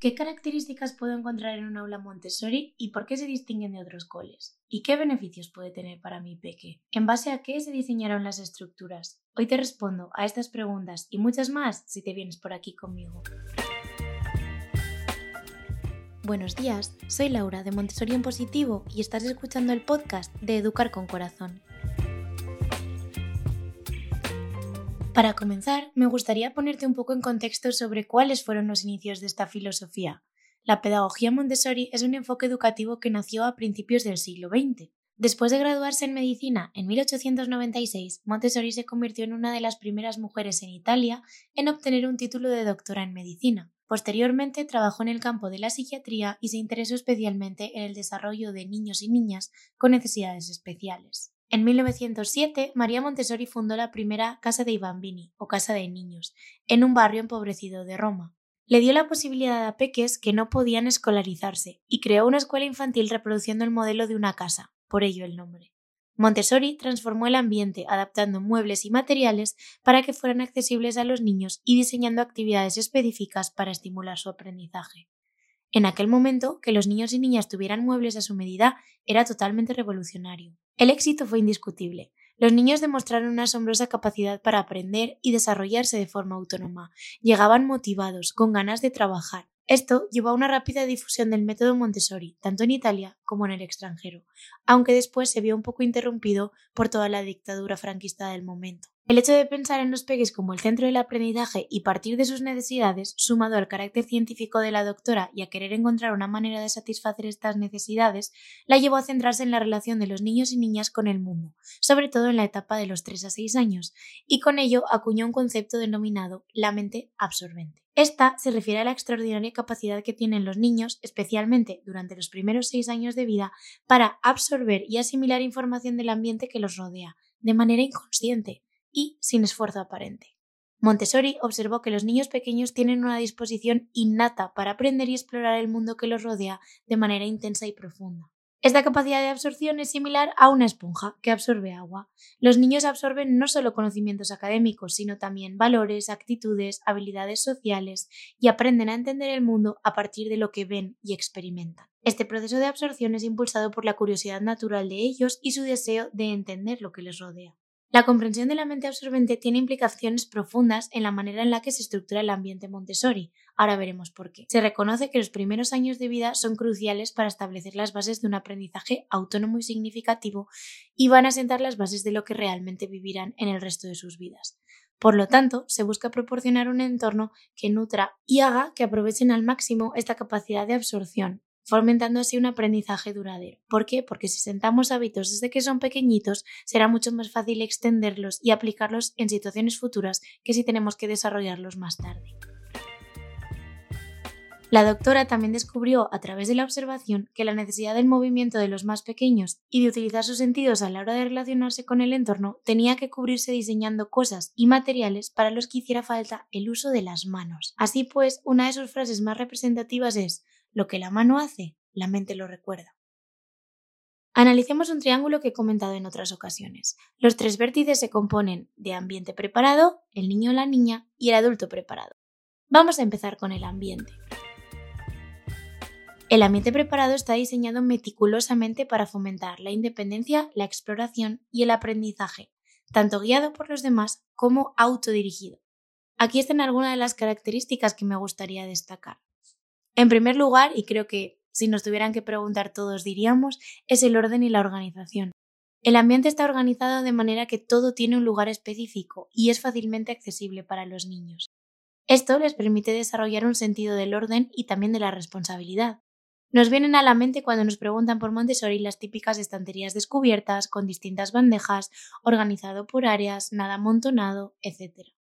¿Qué características puedo encontrar en un aula Montessori y por qué se distinguen de otros coles? ¿Y qué beneficios puede tener para mi peque? ¿En base a qué se diseñaron las estructuras? Hoy te respondo a estas preguntas y muchas más si te vienes por aquí conmigo. Buenos días, soy Laura de Montessori en Positivo y estás escuchando el podcast de Educar con Corazón. Para comenzar, me gustaría ponerte un poco en contexto sobre cuáles fueron los inicios de esta filosofía. La pedagogía Montessori es un enfoque educativo que nació a principios del siglo XX. Después de graduarse en medicina en 1896, Montessori se convirtió en una de las primeras mujeres en Italia en obtener un título de doctora en medicina. Posteriormente trabajó en el campo de la psiquiatría y se interesó especialmente en el desarrollo de niños y niñas con necesidades especiales. En 1907, María Montessori fundó la primera Casa dei Bambini, o Casa de Niños, en un barrio empobrecido de Roma. Le dio la posibilidad a peques que no podían escolarizarse y creó una escuela infantil reproduciendo el modelo de una casa, por ello el nombre. Montessori transformó el ambiente adaptando muebles y materiales para que fueran accesibles a los niños y diseñando actividades específicas para estimular su aprendizaje. En aquel momento, que los niños y niñas tuvieran muebles a su medida era totalmente revolucionario. El éxito fue indiscutible. Los niños demostraron una asombrosa capacidad para aprender y desarrollarse de forma autónoma. Llegaban motivados, con ganas de trabajar. Esto llevó a una rápida difusión del método Montessori, tanto en Italia como en el extranjero, aunque después se vio un poco interrumpido por toda la dictadura franquista del momento. El hecho de pensar en los peques como el centro del aprendizaje y partir de sus necesidades, sumado al carácter científico de la doctora y a querer encontrar una manera de satisfacer estas necesidades, la llevó a centrarse en la relación de los niños y niñas con el mundo, sobre todo en la etapa de los 3 a 6 años, y con ello acuñó un concepto denominado la mente absorbente. Esta se refiere a la extraordinaria capacidad que tienen los niños, especialmente durante los primeros seis años de vida, para absorber y asimilar información del ambiente que los rodea, de manera inconsciente, y sin esfuerzo aparente. Montessori observó que los niños pequeños tienen una disposición innata para aprender y explorar el mundo que los rodea de manera intensa y profunda. Esta capacidad de absorción es similar a una esponja que absorbe agua. Los niños absorben no solo conocimientos académicos, sino también valores, actitudes, habilidades sociales y aprenden a entender el mundo a partir de lo que ven y experimentan. Este proceso de absorción es impulsado por la curiosidad natural de ellos y su deseo de entender lo que les rodea. La comprensión de la mente absorbente tiene implicaciones profundas en la manera en la que se estructura el ambiente Montessori. Ahora veremos por qué. Se reconoce que los primeros años de vida son cruciales para establecer las bases de un aprendizaje autónomo y significativo y van a sentar las bases de lo que realmente vivirán en el resto de sus vidas. Por lo tanto, se busca proporcionar un entorno que nutra y haga que aprovechen al máximo esta capacidad de absorción, fomentando así un aprendizaje duradero. ¿Por qué? Porque si sentamos hábitos desde que son pequeñitos, será mucho más fácil extenderlos y aplicarlos en situaciones futuras que si tenemos que desarrollarlos más tarde. La doctora también descubrió a través de la observación que la necesidad del movimiento de los más pequeños y de utilizar sus sentidos a la hora de relacionarse con el entorno tenía que cubrirse diseñando cosas y materiales para los que hiciera falta el uso de las manos. Así pues, una de sus frases más representativas es lo que la mano hace, la mente lo recuerda. Analicemos un triángulo que he comentado en otras ocasiones. Los tres vértices se componen de ambiente preparado, el niño o la niña y el adulto preparado. Vamos a empezar con el ambiente. El ambiente preparado está diseñado meticulosamente para fomentar la independencia, la exploración y el aprendizaje, tanto guiado por los demás como autodirigido. Aquí están algunas de las características que me gustaría destacar. En primer lugar, y creo que si nos tuvieran que preguntar todos diríamos, es el orden y la organización. El ambiente está organizado de manera que todo tiene un lugar específico y es fácilmente accesible para los niños. Esto les permite desarrollar un sentido del orden y también de la responsabilidad. Nos vienen a la mente cuando nos preguntan por Montessori las típicas estanterías descubiertas, con distintas bandejas, organizado por áreas, nada amontonado, etc.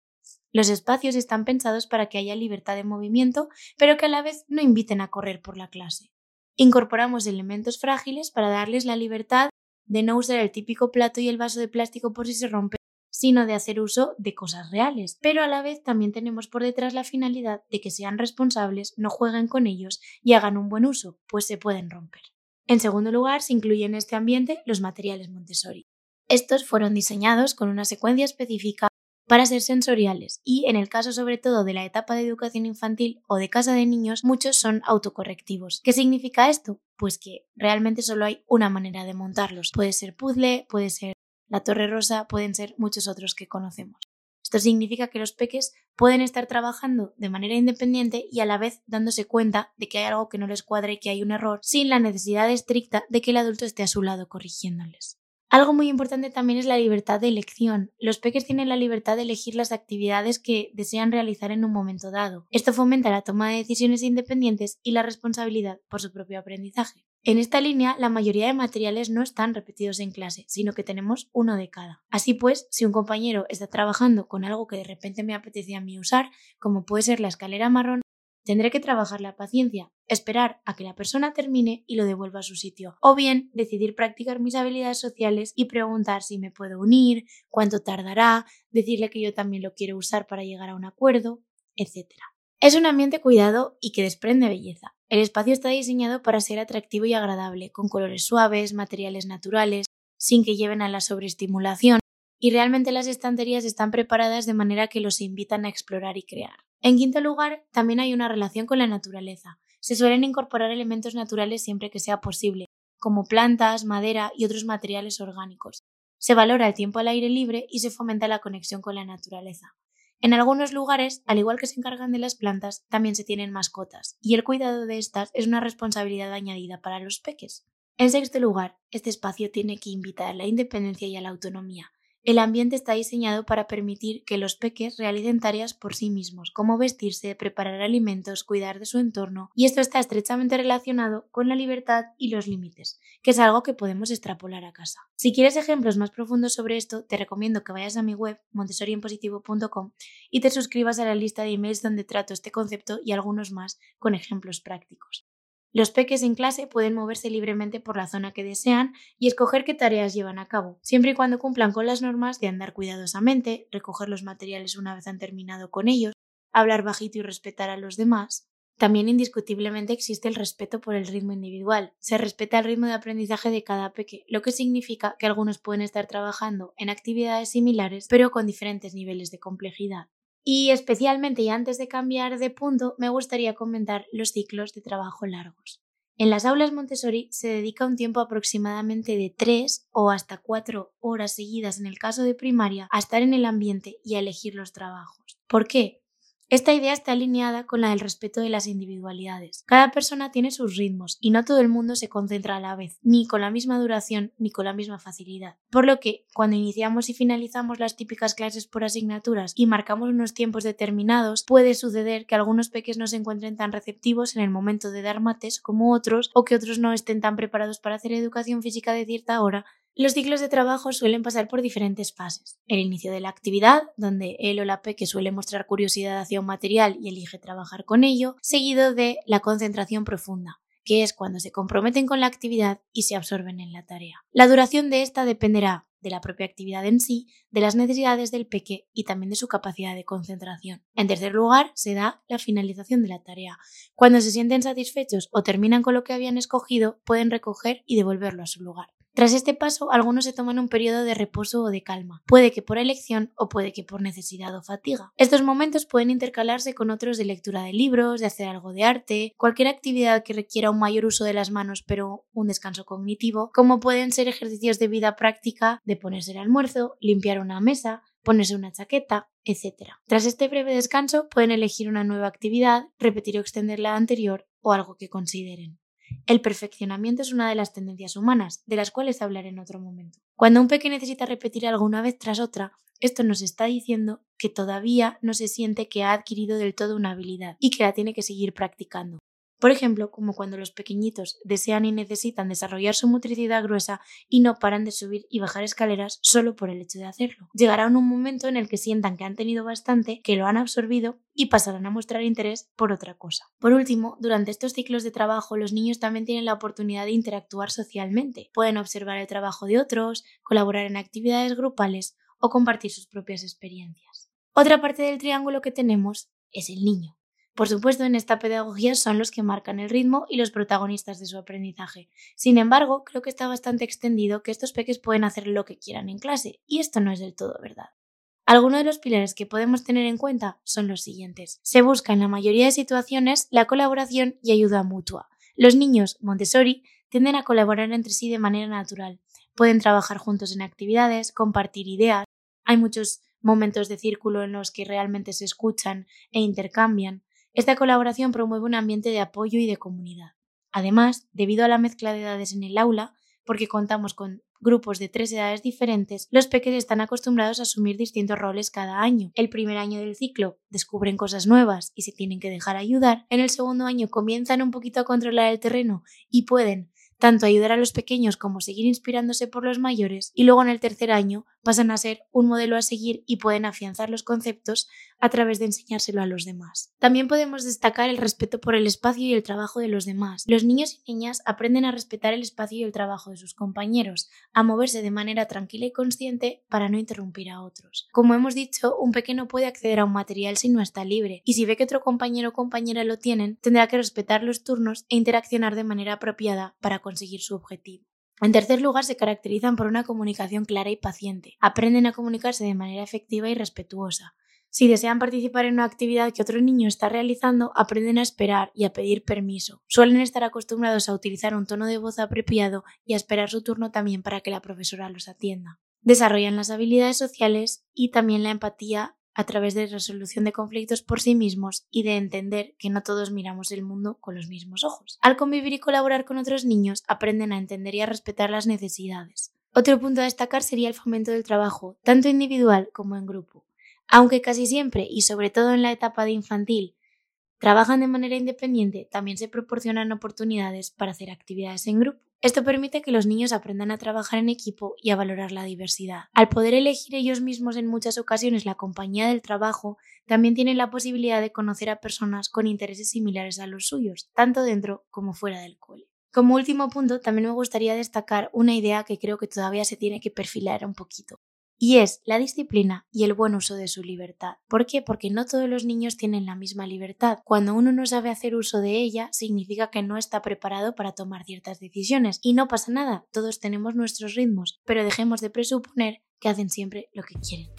Los espacios están pensados para que haya libertad de movimiento, pero que a la vez no inviten a correr por la clase. Incorporamos elementos frágiles para darles la libertad de no usar el típico plato y el vaso de plástico por si se rompe, sino de hacer uso de cosas reales. Pero a la vez también tenemos por detrás la finalidad de que sean responsables, no jueguen con ellos y hagan un buen uso, pues se pueden romper. En segundo lugar, se incluyen en este ambiente los materiales Montessori. Estos fueron diseñados con una secuencia específica para ser sensoriales y en el caso sobre todo de la etapa de educación infantil o de casa de niños muchos son autocorrectivos. ¿Qué significa esto? Pues que realmente solo hay una manera de montarlos. Puede ser puzzle, puede ser la torre rosa, pueden ser muchos otros que conocemos. Esto significa que los peques pueden estar trabajando de manera independiente y a la vez dándose cuenta de que hay algo que no les cuadra y que hay un error sin la necesidad estricta de que el adulto esté a su lado corrigiéndoles. Algo muy importante también es la libertad de elección. Los peques tienen la libertad de elegir las actividades que desean realizar en un momento dado. Esto fomenta la toma de decisiones independientes y la responsabilidad por su propio aprendizaje. En esta línea, la mayoría de materiales no están repetidos en clase, sino que tenemos uno de cada. Así pues, si un compañero está trabajando con algo que de repente me apetecía a mí usar, como puede ser la escalera marrón, Tendré que trabajar la paciencia, esperar a que la persona termine y lo devuelva a su sitio. O bien decidir practicar mis habilidades sociales y preguntar si me puedo unir, cuánto tardará, decirle que yo también lo quiero usar para llegar a un acuerdo, etc. Es un ambiente cuidado y que desprende belleza. El espacio está diseñado para ser atractivo y agradable, con colores suaves, materiales naturales, sin que lleven a la sobreestimulación, y realmente las estanterías están preparadas de manera que los invitan a explorar y crear. En quinto lugar, también hay una relación con la naturaleza. Se suelen incorporar elementos naturales siempre que sea posible, como plantas, madera y otros materiales orgánicos. Se valora el tiempo al aire libre y se fomenta la conexión con la naturaleza. En algunos lugares, al igual que se encargan de las plantas, también se tienen mascotas, y el cuidado de estas es una responsabilidad añadida para los peques. En sexto lugar, este espacio tiene que invitar a la independencia y a la autonomía, el ambiente está diseñado para permitir que los peques realicen tareas por sí mismos, como vestirse, preparar alimentos, cuidar de su entorno, y esto está estrechamente relacionado con la libertad y los límites, que es algo que podemos extrapolar a casa. Si quieres ejemplos más profundos sobre esto, te recomiendo que vayas a mi web montessorienpositivo.com y te suscribas a la lista de emails donde trato este concepto y algunos más con ejemplos prácticos. Los peques en clase pueden moverse libremente por la zona que desean y escoger qué tareas llevan a cabo, siempre y cuando cumplan con las normas de andar cuidadosamente, recoger los materiales una vez han terminado con ellos, hablar bajito y respetar a los demás. También indiscutiblemente existe el respeto por el ritmo individual. Se respeta el ritmo de aprendizaje de cada peque, lo que significa que algunos pueden estar trabajando en actividades similares pero con diferentes niveles de complejidad. Y especialmente, y antes de cambiar de punto, me gustaría comentar los ciclos de trabajo largos. En las aulas Montessori se dedica un tiempo aproximadamente de 3 o hasta 4 horas seguidas en el caso de primaria a estar en el ambiente y a elegir los trabajos. ¿Por qué? Esta idea está alineada con la del respeto de las individualidades. Cada persona tiene sus ritmos y no todo el mundo se concentra a la vez, ni con la misma duración ni con la misma facilidad. Por lo que, cuando iniciamos y finalizamos las típicas clases por asignaturas y marcamos unos tiempos determinados, puede suceder que algunos peques no se encuentren tan receptivos en el momento de dar mates como otros, o que otros no estén tan preparados para hacer educación física de cierta hora los ciclos de trabajo suelen pasar por diferentes fases. El inicio de la actividad, donde él o la peque suele mostrar curiosidad hacia un material y elige trabajar con ello, seguido de la concentración profunda, que es cuando se comprometen con la actividad y se absorben en la tarea. La duración de esta dependerá de la propia actividad en sí, de las necesidades del peque y también de su capacidad de concentración. En tercer lugar, se da la finalización de la tarea. Cuando se sienten satisfechos o terminan con lo que habían escogido, pueden recoger y devolverlo a su lugar. Tras este paso, algunos se toman un periodo de reposo o de calma, puede que por elección o puede que por necesidad o fatiga. Estos momentos pueden intercalarse con otros de lectura de libros, de hacer algo de arte, cualquier actividad que requiera un mayor uso de las manos pero un descanso cognitivo, como pueden ser ejercicios de vida práctica de ponerse el almuerzo, limpiar una mesa, ponerse una chaqueta, etc. Tras este breve descanso pueden elegir una nueva actividad, repetir o extender la anterior o algo que consideren. El perfeccionamiento es una de las tendencias humanas, de las cuales hablaré en otro momento. Cuando un peque necesita repetir algo una vez tras otra, esto nos está diciendo que todavía no se siente que ha adquirido del todo una habilidad y que la tiene que seguir practicando. Por ejemplo, como cuando los pequeñitos desean y necesitan desarrollar su motricidad gruesa y no paran de subir y bajar escaleras solo por el hecho de hacerlo. Llegará un momento en el que sientan que han tenido bastante, que lo han absorbido y pasarán a mostrar interés por otra cosa. Por último, durante estos ciclos de trabajo los niños también tienen la oportunidad de interactuar socialmente. Pueden observar el trabajo de otros, colaborar en actividades grupales o compartir sus propias experiencias. Otra parte del triángulo que tenemos es el niño. Por supuesto, en esta pedagogía son los que marcan el ritmo y los protagonistas de su aprendizaje. Sin embargo, creo que está bastante extendido que estos peques pueden hacer lo que quieran en clase, y esto no es del todo verdad. Algunos de los pilares que podemos tener en cuenta son los siguientes. Se busca en la mayoría de situaciones la colaboración y ayuda mutua. Los niños Montessori tienden a colaborar entre sí de manera natural. Pueden trabajar juntos en actividades, compartir ideas. Hay muchos momentos de círculo en los que realmente se escuchan e intercambian. Esta colaboración promueve un ambiente de apoyo y de comunidad. Además, debido a la mezcla de edades en el aula, porque contamos con grupos de tres edades diferentes, los pequeños están acostumbrados a asumir distintos roles cada año. El primer año del ciclo descubren cosas nuevas y se tienen que dejar ayudar. En el segundo año comienzan un poquito a controlar el terreno y pueden tanto ayudar a los pequeños como seguir inspirándose por los mayores, y luego en el tercer año pasan a ser un modelo a seguir y pueden afianzar los conceptos a través de enseñárselo a los demás. También podemos destacar el respeto por el espacio y el trabajo de los demás. Los niños y niñas aprenden a respetar el espacio y el trabajo de sus compañeros, a moverse de manera tranquila y consciente para no interrumpir a otros. Como hemos dicho, un pequeño puede acceder a un material si no está libre, y si ve que otro compañero o compañera lo tienen, tendrá que respetar los turnos e interaccionar de manera apropiada para conseguir su objetivo. En tercer lugar, se caracterizan por una comunicación clara y paciente. Aprenden a comunicarse de manera efectiva y respetuosa. Si desean participar en una actividad que otro niño está realizando, aprenden a esperar y a pedir permiso. Suelen estar acostumbrados a utilizar un tono de voz apropiado y a esperar su turno también para que la profesora los atienda. Desarrollan las habilidades sociales y también la empatía a través de resolución de conflictos por sí mismos y de entender que no todos miramos el mundo con los mismos ojos. Al convivir y colaborar con otros niños, aprenden a entender y a respetar las necesidades. Otro punto a destacar sería el fomento del trabajo, tanto individual como en grupo. Aunque casi siempre, y sobre todo en la etapa de infantil, trabajan de manera independiente, también se proporcionan oportunidades para hacer actividades en grupo. Esto permite que los niños aprendan a trabajar en equipo y a valorar la diversidad. Al poder elegir ellos mismos en muchas ocasiones la compañía del trabajo, también tienen la posibilidad de conocer a personas con intereses similares a los suyos, tanto dentro como fuera del cole. Como último punto, también me gustaría destacar una idea que creo que todavía se tiene que perfilar un poquito y es la disciplina y el buen uso de su libertad. ¿Por qué? Porque no todos los niños tienen la misma libertad. Cuando uno no sabe hacer uso de ella, significa que no está preparado para tomar ciertas decisiones. Y no pasa nada, todos tenemos nuestros ritmos, pero dejemos de presuponer que hacen siempre lo que quieren.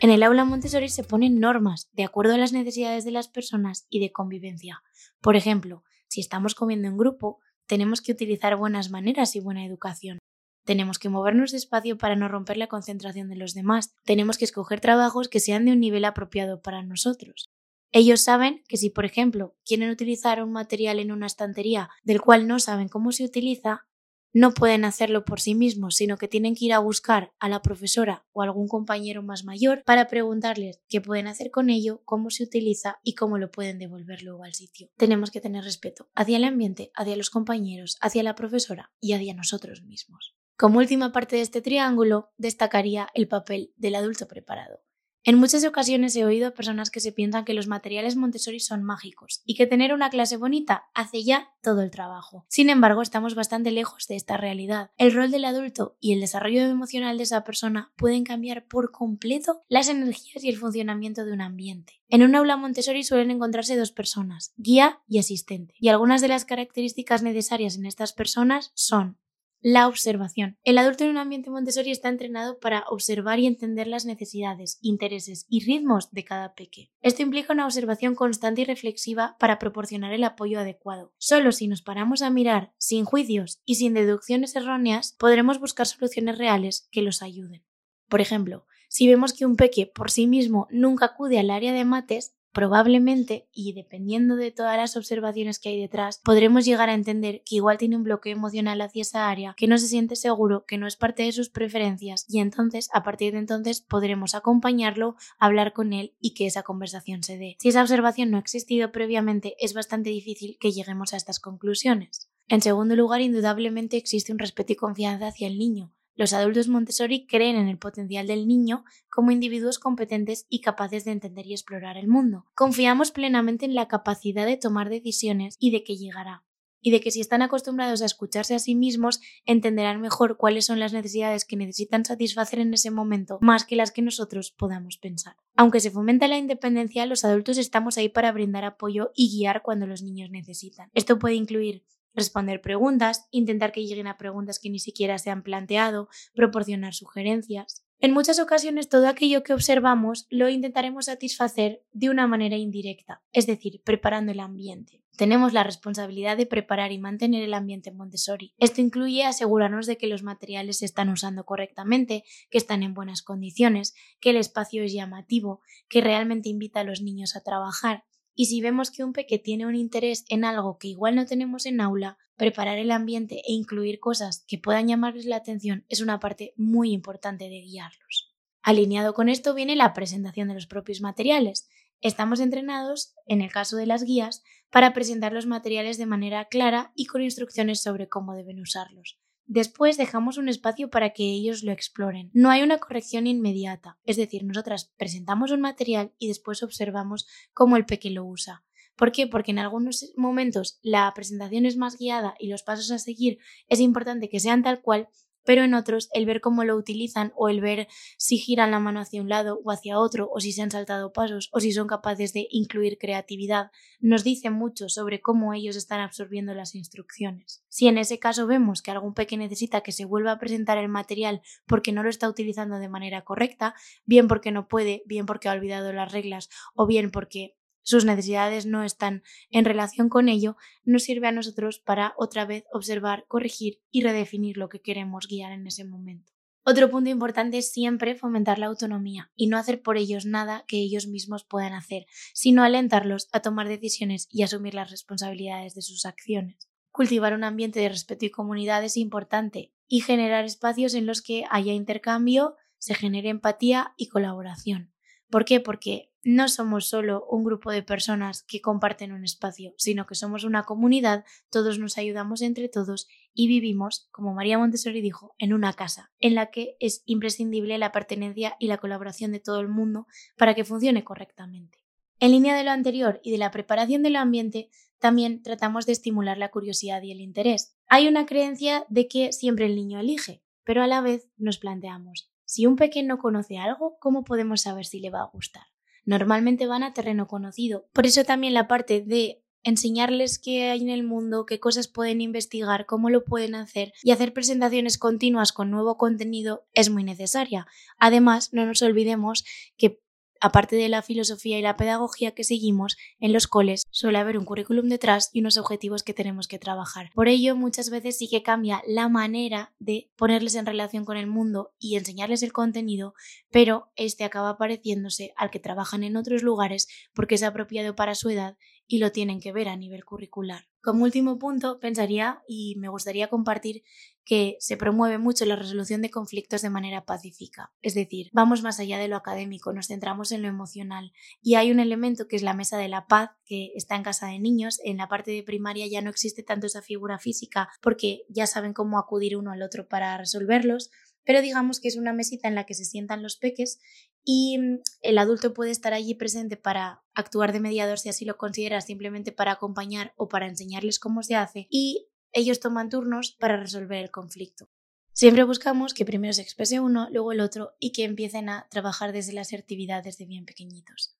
En el aula Montessori se ponen normas de acuerdo a las necesidades de las personas y de convivencia. Por ejemplo, si estamos comiendo en grupo, tenemos que utilizar buenas maneras y buena educación. Tenemos que movernos despacio para no romper la concentración de los demás. Tenemos que escoger trabajos que sean de un nivel apropiado para nosotros. Ellos saben que si, por ejemplo, quieren utilizar un material en una estantería del cual no saben cómo se utiliza, no pueden hacerlo por sí mismos, sino que tienen que ir a buscar a la profesora o algún compañero más mayor para preguntarles qué pueden hacer con ello, cómo se utiliza y cómo lo pueden devolver luego al sitio. Tenemos que tener respeto hacia el ambiente, hacia los compañeros, hacia la profesora y hacia nosotros mismos. Como última parte de este triángulo, destacaría el papel del adulto preparado. En muchas ocasiones he oído a personas que se piensan que los materiales Montessori son mágicos y que tener una clase bonita hace ya todo el trabajo. Sin embargo, estamos bastante lejos de esta realidad. El rol del adulto y el desarrollo emocional de esa persona pueden cambiar por completo las energías y el funcionamiento de un ambiente. En un aula Montessori suelen encontrarse dos personas, guía y asistente, y algunas de las características necesarias en estas personas son la observación. El adulto en un ambiente Montessori está entrenado para observar y entender las necesidades, intereses y ritmos de cada peque. Esto implica una observación constante y reflexiva para proporcionar el apoyo adecuado. Solo si nos paramos a mirar, sin juicios y sin deducciones erróneas, podremos buscar soluciones reales que los ayuden. Por ejemplo, si vemos que un peque por sí mismo nunca acude al área de mates, probablemente, y dependiendo de todas las observaciones que hay detrás, podremos llegar a entender que igual tiene un bloqueo emocional hacia esa área, que no se siente seguro, que no es parte de sus preferencias, y entonces, a partir de entonces, podremos acompañarlo, hablar con él y que esa conversación se dé. Si esa observación no ha existido previamente, es bastante difícil que lleguemos a estas conclusiones. En segundo lugar, indudablemente existe un respeto y confianza hacia el niño, los adultos Montessori creen en el potencial del niño como individuos competentes y capaces de entender y explorar el mundo. Confiamos plenamente en la capacidad de tomar decisiones y de que llegará. Y de que si están acostumbrados a escucharse a sí mismos, entenderán mejor cuáles son las necesidades que necesitan satisfacer en ese momento, más que las que nosotros podamos pensar. Aunque se fomenta la independencia, los adultos estamos ahí para brindar apoyo y guiar cuando los niños necesitan. Esto puede incluir responder preguntas, intentar que lleguen a preguntas que ni siquiera se han planteado, proporcionar sugerencias. En muchas ocasiones todo aquello que observamos lo intentaremos satisfacer de una manera indirecta, es decir, preparando el ambiente. Tenemos la responsabilidad de preparar y mantener el ambiente en Montessori. Esto incluye asegurarnos de que los materiales se están usando correctamente, que están en buenas condiciones, que el espacio es llamativo, que realmente invita a los niños a trabajar, y si vemos que un peque tiene un interés en algo que igual no tenemos en aula, preparar el ambiente e incluir cosas que puedan llamarles la atención es una parte muy importante de guiarlos. Alineado con esto viene la presentación de los propios materiales. Estamos entrenados, en el caso de las guías, para presentar los materiales de manera clara y con instrucciones sobre cómo deben usarlos. Después dejamos un espacio para que ellos lo exploren. No hay una corrección inmediata, es decir, nosotras presentamos un material y después observamos cómo el peque lo usa. ¿Por qué? Porque en algunos momentos la presentación es más guiada y los pasos a seguir es importante que sean tal cual pero en otros el ver cómo lo utilizan o el ver si giran la mano hacia un lado o hacia otro o si se han saltado pasos o si son capaces de incluir creatividad nos dice mucho sobre cómo ellos están absorbiendo las instrucciones. Si en ese caso vemos que algún peque necesita que se vuelva a presentar el material porque no lo está utilizando de manera correcta, bien porque no puede, bien porque ha olvidado las reglas o bien porque sus necesidades no están en relación con ello, nos sirve a nosotros para otra vez observar, corregir y redefinir lo que queremos guiar en ese momento. Otro punto importante es siempre fomentar la autonomía y no hacer por ellos nada que ellos mismos puedan hacer, sino alentarlos a tomar decisiones y asumir las responsabilidades de sus acciones. Cultivar un ambiente de respeto y comunidad es importante y generar espacios en los que haya intercambio, se genere empatía y colaboración. ¿Por qué? Porque no somos solo un grupo de personas que comparten un espacio, sino que somos una comunidad, todos nos ayudamos entre todos y vivimos, como María Montessori dijo, en una casa, en la que es imprescindible la pertenencia y la colaboración de todo el mundo para que funcione correctamente. En línea de lo anterior y de la preparación del ambiente, también tratamos de estimular la curiosidad y el interés. Hay una creencia de que siempre el niño elige, pero a la vez nos planteamos, si un pequeño conoce algo, ¿cómo podemos saber si le va a gustar? Normalmente van a terreno conocido. Por eso también la parte de enseñarles qué hay en el mundo, qué cosas pueden investigar, cómo lo pueden hacer y hacer presentaciones continuas con nuevo contenido es muy necesaria. Además, no nos olvidemos que aparte de la filosofía y la pedagogía que seguimos, en los coles suele haber un currículum detrás y unos objetivos que tenemos que trabajar. Por ello, muchas veces sí que cambia la manera de ponerles en relación con el mundo y enseñarles el contenido, pero este acaba pareciéndose al que trabajan en otros lugares porque es apropiado para su edad y lo tienen que ver a nivel curricular. Como último punto, pensaría y me gustaría compartir que se promueve mucho la resolución de conflictos de manera pacífica. Es decir, vamos más allá de lo académico, nos centramos en lo emocional. Y hay un elemento que es la mesa de la paz, que está en casa de niños. En la parte de primaria ya no existe tanto esa figura física porque ya saben cómo acudir uno al otro para resolverlos pero digamos que es una mesita en la que se sientan los peques y mm, el adulto puede estar allí presente para actuar de mediador si así lo considera, simplemente para acompañar o para enseñarles cómo se hace y ellos toman turnos para resolver el conflicto. Siempre buscamos que primero se exprese uno, luego el otro y que empiecen a trabajar desde las actividades de bien pequeñitos.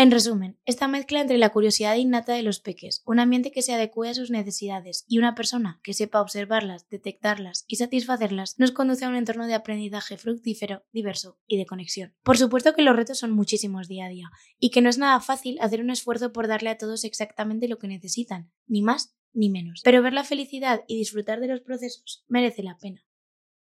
En resumen, esta mezcla entre la curiosidad innata de los peques, un ambiente que se adecue a sus necesidades y una persona que sepa observarlas, detectarlas y satisfacerlas nos conduce a un entorno de aprendizaje fructífero, diverso y de conexión. Por supuesto que los retos son muchísimos día a día y que no es nada fácil hacer un esfuerzo por darle a todos exactamente lo que necesitan, ni más ni menos. Pero ver la felicidad y disfrutar de los procesos merece la pena.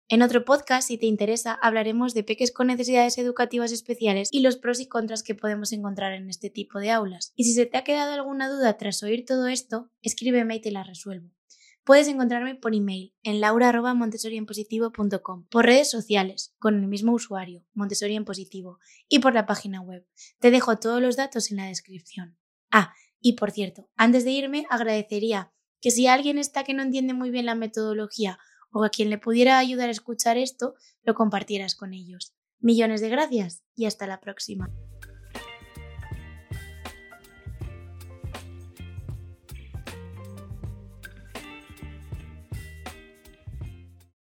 En otro podcast, si te interesa, hablaremos de peques con necesidades educativas especiales y los pros y contras que podemos encontrar en este tipo de aulas. Y si se te ha quedado alguna duda tras oír todo esto, escríbeme y te la resuelvo. Puedes encontrarme por email en laura.montessorienpositivo.com, por redes sociales con el mismo usuario, Montessori Positivo, y por la página web. Te dejo todos los datos en la descripción. Ah, y por cierto, antes de irme agradecería que si alguien está que no entiende muy bien la metodología o a quien le pudiera ayudar a escuchar esto, lo compartieras con ellos. Millones de gracias y hasta la próxima.